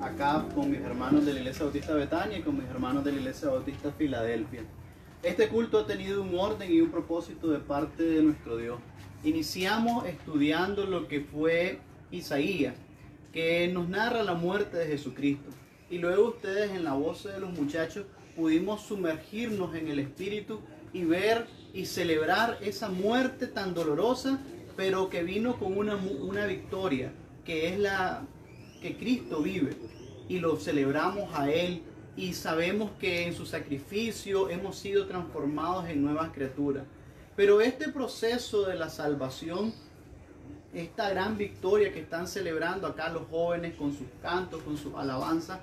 acá con mis hermanos de la Iglesia Bautista Betania y con mis hermanos de la Iglesia Bautista Filadelfia. Este culto ha tenido un orden y un propósito de parte de nuestro Dios. Iniciamos estudiando lo que fue Isaías, que nos narra la muerte de Jesucristo. Y luego ustedes en la voz de los muchachos pudimos sumergirnos en el Espíritu y ver y celebrar esa muerte tan dolorosa, pero que vino con una, una victoria, que es la que Cristo vive. Y lo celebramos a Él y sabemos que en su sacrificio hemos sido transformados en nuevas criaturas. Pero este proceso de la salvación, esta gran victoria que están celebrando acá los jóvenes con sus cantos, con sus alabanzas,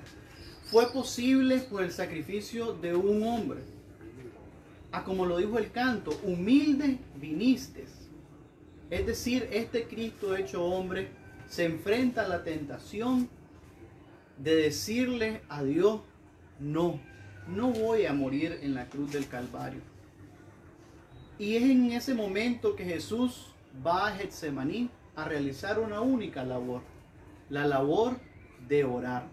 fue posible por el sacrificio de un hombre. A como lo dijo el canto, humilde viniste. Es decir, este Cristo hecho hombre se enfrenta a la tentación de decirle a Dios, no, no voy a morir en la cruz del Calvario. Y es en ese momento que Jesús va a Getsemaní a realizar una única labor, la labor de orar.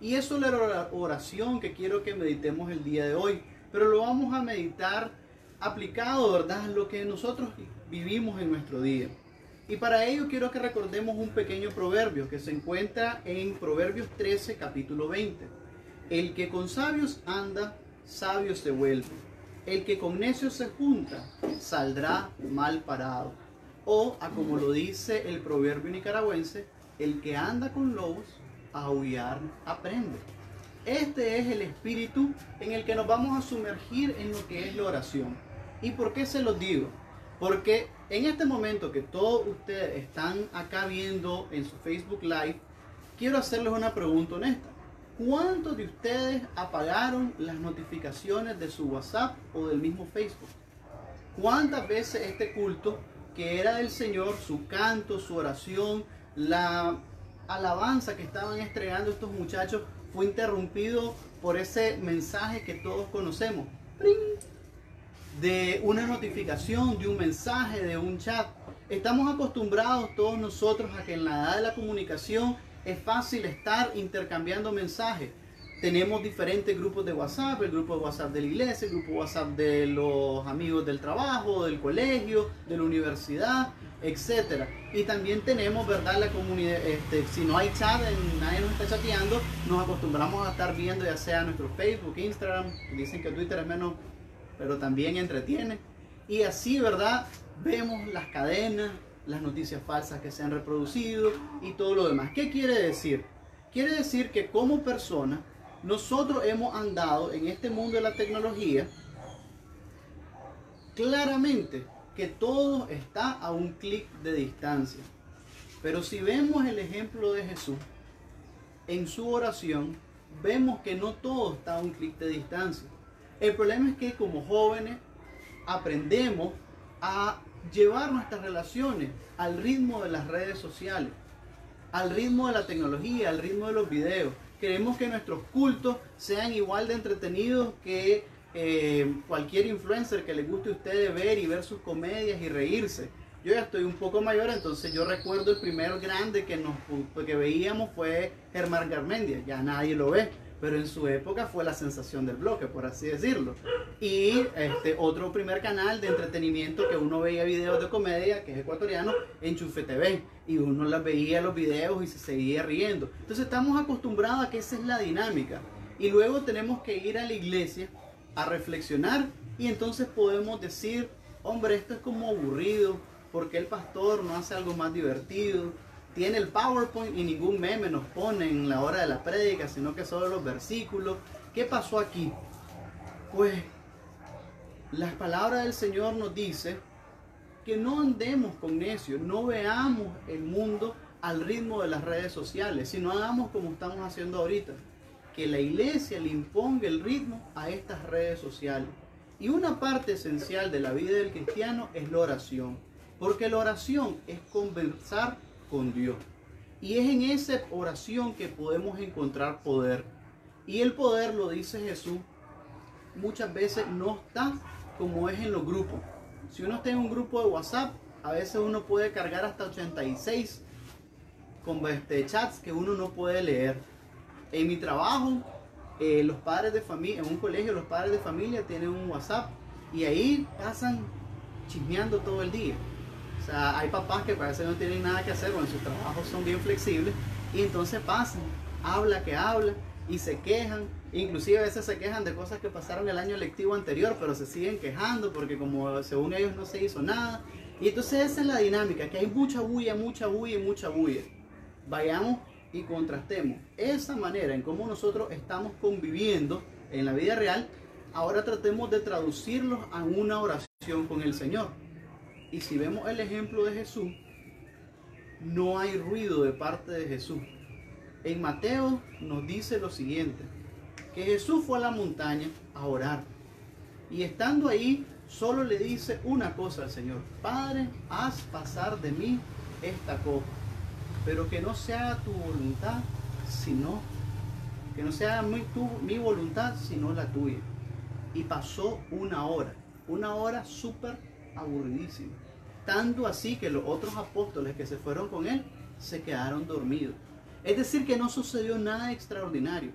Y eso es la oración que quiero que meditemos el día de hoy, pero lo vamos a meditar aplicado, ¿verdad?, a lo que nosotros vivimos en nuestro día. Y para ello quiero que recordemos un pequeño proverbio que se encuentra en Proverbios 13, capítulo 20. El que con sabios anda, sabio se vuelve. El que con necios se junta, saldrá mal parado. O, a como lo dice el proverbio nicaragüense, el que anda con lobos, a aullar aprende. Este es el espíritu en el que nos vamos a sumergir en lo que es la oración. ¿Y por qué se los digo? Porque en este momento que todos ustedes están acá viendo en su Facebook Live, quiero hacerles una pregunta honesta. ¿Cuántos de ustedes apagaron las notificaciones de su WhatsApp o del mismo Facebook? ¿Cuántas veces este culto que era del Señor, su canto, su oración, la alabanza que estaban estregando estos muchachos fue interrumpido por ese mensaje que todos conocemos? De una notificación, de un mensaje, de un chat. Estamos acostumbrados todos nosotros a que en la edad de la comunicación es fácil estar intercambiando mensajes. Tenemos diferentes grupos de WhatsApp, el grupo de WhatsApp de la iglesia, el grupo de WhatsApp de los amigos del trabajo, del colegio, de la universidad, etc. Y también tenemos, ¿verdad? La comunidad, este, si no hay chat, nadie nos está chateando, nos acostumbramos a estar viendo ya sea nuestro Facebook, Instagram, dicen que Twitter es menos, pero también entretiene. Y así, ¿verdad? Vemos las cadenas, las noticias falsas que se han reproducido y todo lo demás. ¿Qué quiere decir? Quiere decir que como persona nosotros hemos andado en este mundo de la tecnología claramente que todo está a un clic de distancia. Pero si vemos el ejemplo de Jesús en su oración, vemos que no todo está a un clic de distancia. El problema es que como jóvenes aprendemos a llevar nuestras relaciones al ritmo de las redes sociales, al ritmo de la tecnología, al ritmo de los videos. Queremos que nuestros cultos sean igual de entretenidos que eh, cualquier influencer que le guste a ustedes ver y ver sus comedias y reírse. Yo ya estoy un poco mayor, entonces yo recuerdo el primer grande que, nos, que veíamos fue Germán Garmendia. Ya nadie lo ve pero en su época fue la sensación del bloque, por así decirlo. Y este otro primer canal de entretenimiento que uno veía videos de comedia, que es ecuatoriano, Enchufe TV, y uno las veía los videos y se seguía riendo. Entonces estamos acostumbrados a que esa es la dinámica. Y luego tenemos que ir a la iglesia a reflexionar y entonces podemos decir, hombre, esto es como aburrido, porque el pastor no hace algo más divertido? Tiene el PowerPoint y ningún meme nos pone en la hora de la prédica, sino que solo los versículos. ¿Qué pasó aquí? Pues las palabras del Señor nos dice que no andemos con necios, no veamos el mundo al ritmo de las redes sociales, sino hagamos como estamos haciendo ahorita, que la iglesia le imponga el ritmo a estas redes sociales. Y una parte esencial de la vida del cristiano es la oración, porque la oración es conversar con Dios. Y es en esa oración que podemos encontrar poder. Y el poder, lo dice Jesús, muchas veces no está como es en los grupos. Si uno está en un grupo de WhatsApp, a veces uno puede cargar hasta 86 con este, chats que uno no puede leer. En mi trabajo, eh, los padres de familia, en un colegio, los padres de familia tienen un WhatsApp y ahí pasan chismeando todo el día. O sea, hay papás que parece que no tienen nada que hacer, cuando sus trabajos son bien flexibles y entonces pasan, habla que habla y se quejan, inclusive a veces se quejan de cosas que pasaron el año lectivo anterior, pero se siguen quejando porque como según ellos no se hizo nada. Y entonces esa es la dinámica, que hay mucha bulla, mucha bulla y mucha bulla. Vayamos y contrastemos esa manera en cómo nosotros estamos conviviendo en la vida real, ahora tratemos de traducirlos a una oración con el Señor. Y si vemos el ejemplo de Jesús, no hay ruido de parte de Jesús. En Mateo nos dice lo siguiente, que Jesús fue a la montaña a orar. Y estando ahí, solo le dice una cosa al Señor, Padre, haz pasar de mí esta copa, pero que no sea tu voluntad, sino, que no sea mi, mi voluntad, sino la tuya. Y pasó una hora, una hora súper aburridísima. Tanto así que los otros apóstoles que se fueron con él se quedaron dormidos. Es decir, que no sucedió nada extraordinario.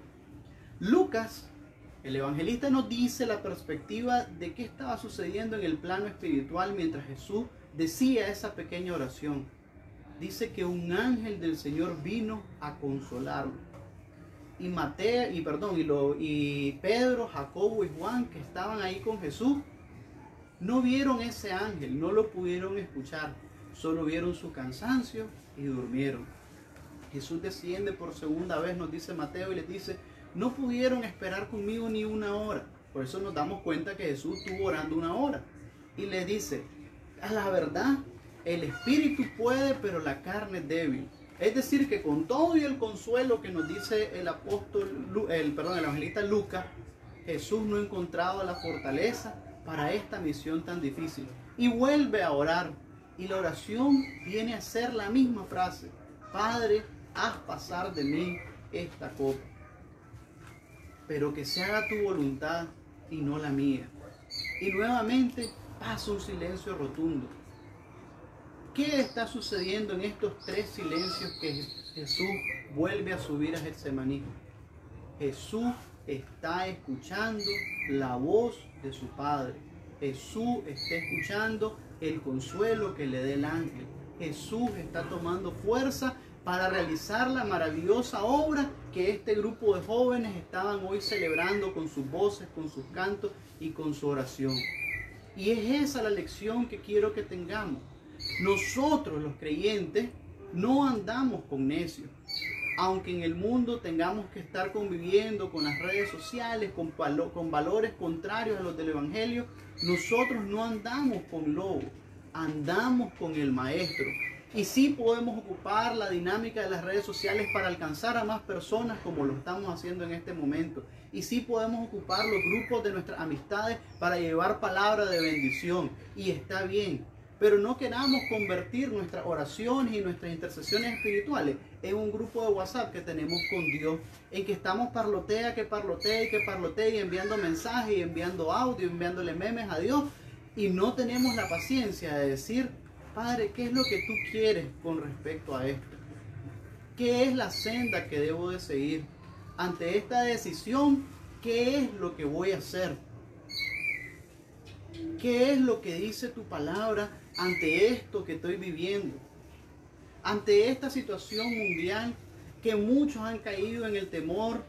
Lucas, el evangelista, nos dice la perspectiva de qué estaba sucediendo en el plano espiritual mientras Jesús decía esa pequeña oración. Dice que un ángel del Señor vino a consolarlo. Y Mateo, y perdón, y, lo, y Pedro, Jacobo y Juan, que estaban ahí con Jesús, no vieron ese ángel, no lo pudieron escuchar, solo vieron su cansancio y durmieron. Jesús desciende por segunda vez, nos dice Mateo, y les dice, no pudieron esperar conmigo ni una hora. Por eso nos damos cuenta que Jesús estuvo orando una hora. Y le dice, a la verdad, el espíritu puede, pero la carne es débil. Es decir, que con todo y el consuelo que nos dice el apóstol, el, perdón, el evangelista Lucas, Jesús no ha encontrado la fortaleza para esta misión tan difícil. Y vuelve a orar. Y la oración viene a ser la misma frase. Padre, haz pasar de mí esta copa. Pero que se haga tu voluntad y no la mía. Y nuevamente pasa un silencio rotundo. ¿Qué está sucediendo en estos tres silencios que Jesús vuelve a subir a Getsemaní? Jesús está escuchando la voz de su Padre. Jesús está escuchando el consuelo que le dé el ángel. Jesús está tomando fuerza para realizar la maravillosa obra que este grupo de jóvenes estaban hoy celebrando con sus voces, con sus cantos y con su oración. Y es esa la lección que quiero que tengamos. Nosotros los creyentes no andamos con necios aunque en el mundo tengamos que estar conviviendo con las redes sociales, con, valores contrarios a los del Evangelio, nosotros no andamos con lobo, andamos con el Maestro. Y sí podemos ocupar la dinámica de las redes sociales para alcanzar a más personas como lo estamos haciendo en este momento. Y sí podemos ocupar los grupos de nuestras amistades para llevar palabra de bendición. Y está bien. Pero no queramos convertir nuestras oraciones y nuestras intercesiones espirituales en un grupo de WhatsApp que tenemos con Dios, en que estamos parlotea, que parlotea y que parlotea y enviando mensajes y enviando audio, enviándole memes a Dios. Y no tenemos la paciencia de decir, Padre, ¿qué es lo que tú quieres con respecto a esto? ¿Qué es la senda que debo de seguir? Ante esta decisión, ¿qué es lo que voy a hacer? ¿Qué es lo que dice tu palabra ante esto que estoy viviendo, ante esta situación mundial que muchos han caído en el temor,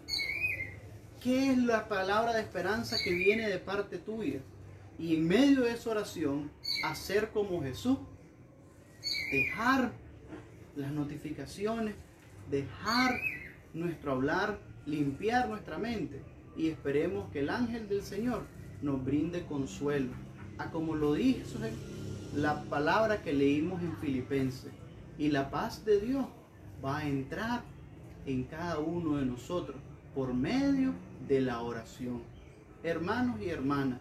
¿qué es la palabra de esperanza que viene de parte tuya? Y en medio de esa oración, hacer como Jesús, dejar las notificaciones, dejar nuestro hablar, limpiar nuestra mente y esperemos que el ángel del Señor nos brinde consuelo. A como lo dijo la palabra que leímos en Filipenses. Y la paz de Dios va a entrar en cada uno de nosotros por medio de la oración. Hermanos y hermanas,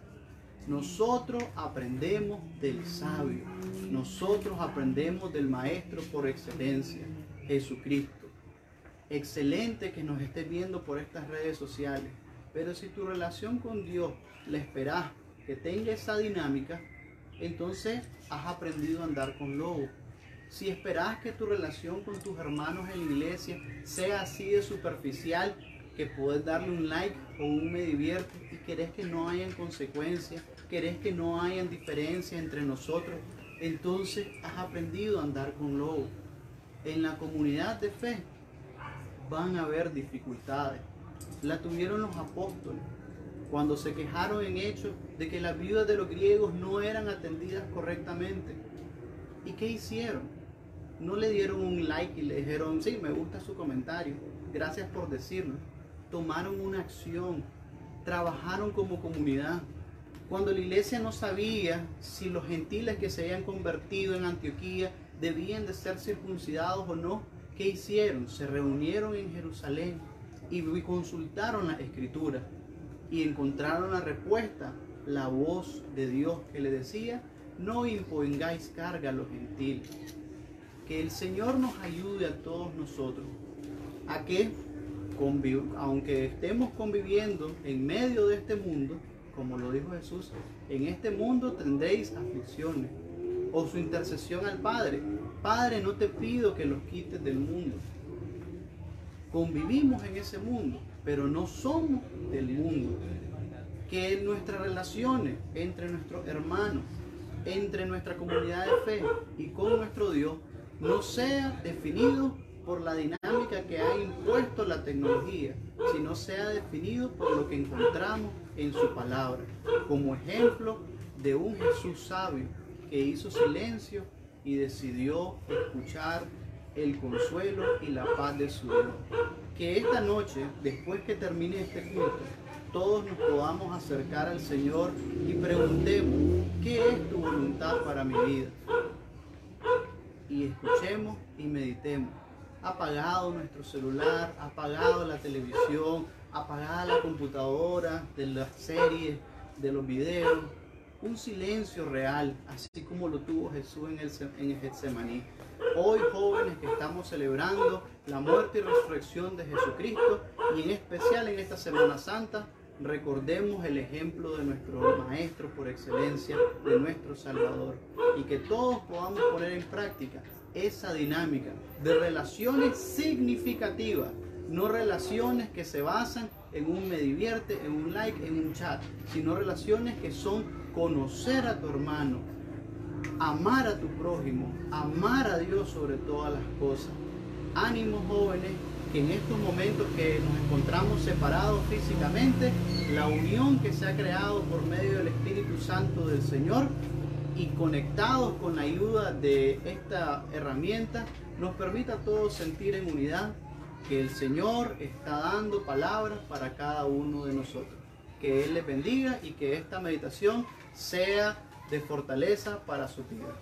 nosotros aprendemos del sabio, nosotros aprendemos del maestro por excelencia, Jesucristo. Excelente que nos estés viendo por estas redes sociales, pero si tu relación con Dios la esperas que tenga esa dinámica, entonces has aprendido a andar con lobo. si esperas que tu relación con tus hermanos en la iglesia sea así de superficial, que puedes darle un like o un me divierte y querés que no hayan consecuencias, querés que no hayan diferencias entre nosotros, entonces has aprendido a andar con lobo. En la comunidad de fe van a haber dificultades. La tuvieron los apóstoles cuando se quejaron en hechos de que las viudas de los griegos no eran atendidas correctamente. ¿Y qué hicieron? No le dieron un like y le dijeron, sí, me gusta su comentario, gracias por decirlo. Tomaron una acción, trabajaron como comunidad. Cuando la iglesia no sabía si los gentiles que se habían convertido en Antioquía debían de ser circuncidados o no, ¿qué hicieron? Se reunieron en Jerusalén y consultaron la escritura y encontraron la respuesta, la voz de Dios que le decía, no impongáis carga a los gentiles. Que el Señor nos ayude a todos nosotros a que, aunque estemos conviviendo en medio de este mundo, como lo dijo Jesús, en este mundo tendréis aflicciones. O su intercesión al Padre. Padre, no te pido que los quites del mundo. Convivimos en ese mundo, pero no somos del mundo. Que nuestras relaciones entre nuestros hermanos, entre nuestra comunidad de fe y con nuestro Dios, no sea definido por la dinámica que ha impuesto la tecnología, sino sea definido por lo que encontramos en su palabra, como ejemplo de un Jesús sabio que hizo silencio y decidió escuchar el consuelo y la paz de su Dios. Que esta noche, después que termine este culto, todos nos podamos acercar al Señor y preguntemos, ¿qué es tu voluntad para mi vida? Y escuchemos y meditemos. Apagado nuestro celular, apagado la televisión, apagada la computadora, de las series, de los videos, un silencio real, así como lo tuvo Jesús en el, en el Getsemaní. Hoy jóvenes que estamos celebrando la muerte y resurrección de Jesucristo y en especial en esta Semana Santa, recordemos el ejemplo de nuestro Maestro por excelencia, de nuestro Salvador, y que todos podamos poner en práctica esa dinámica de relaciones significativas, no relaciones que se basan en un me divierte, en un like, en un chat, sino relaciones que son conocer a tu hermano, amar a tu prójimo, amar a Dios sobre todas las cosas. Ánimo jóvenes, que en estos momentos que nos encontramos separados físicamente, la unión que se ha creado por medio del Espíritu Santo del Señor y conectados con la ayuda de esta herramienta, nos permita a todos sentir en unidad que el Señor está dando palabras para cada uno de nosotros. Que Él les bendiga y que esta meditación sea de fortaleza para su vida.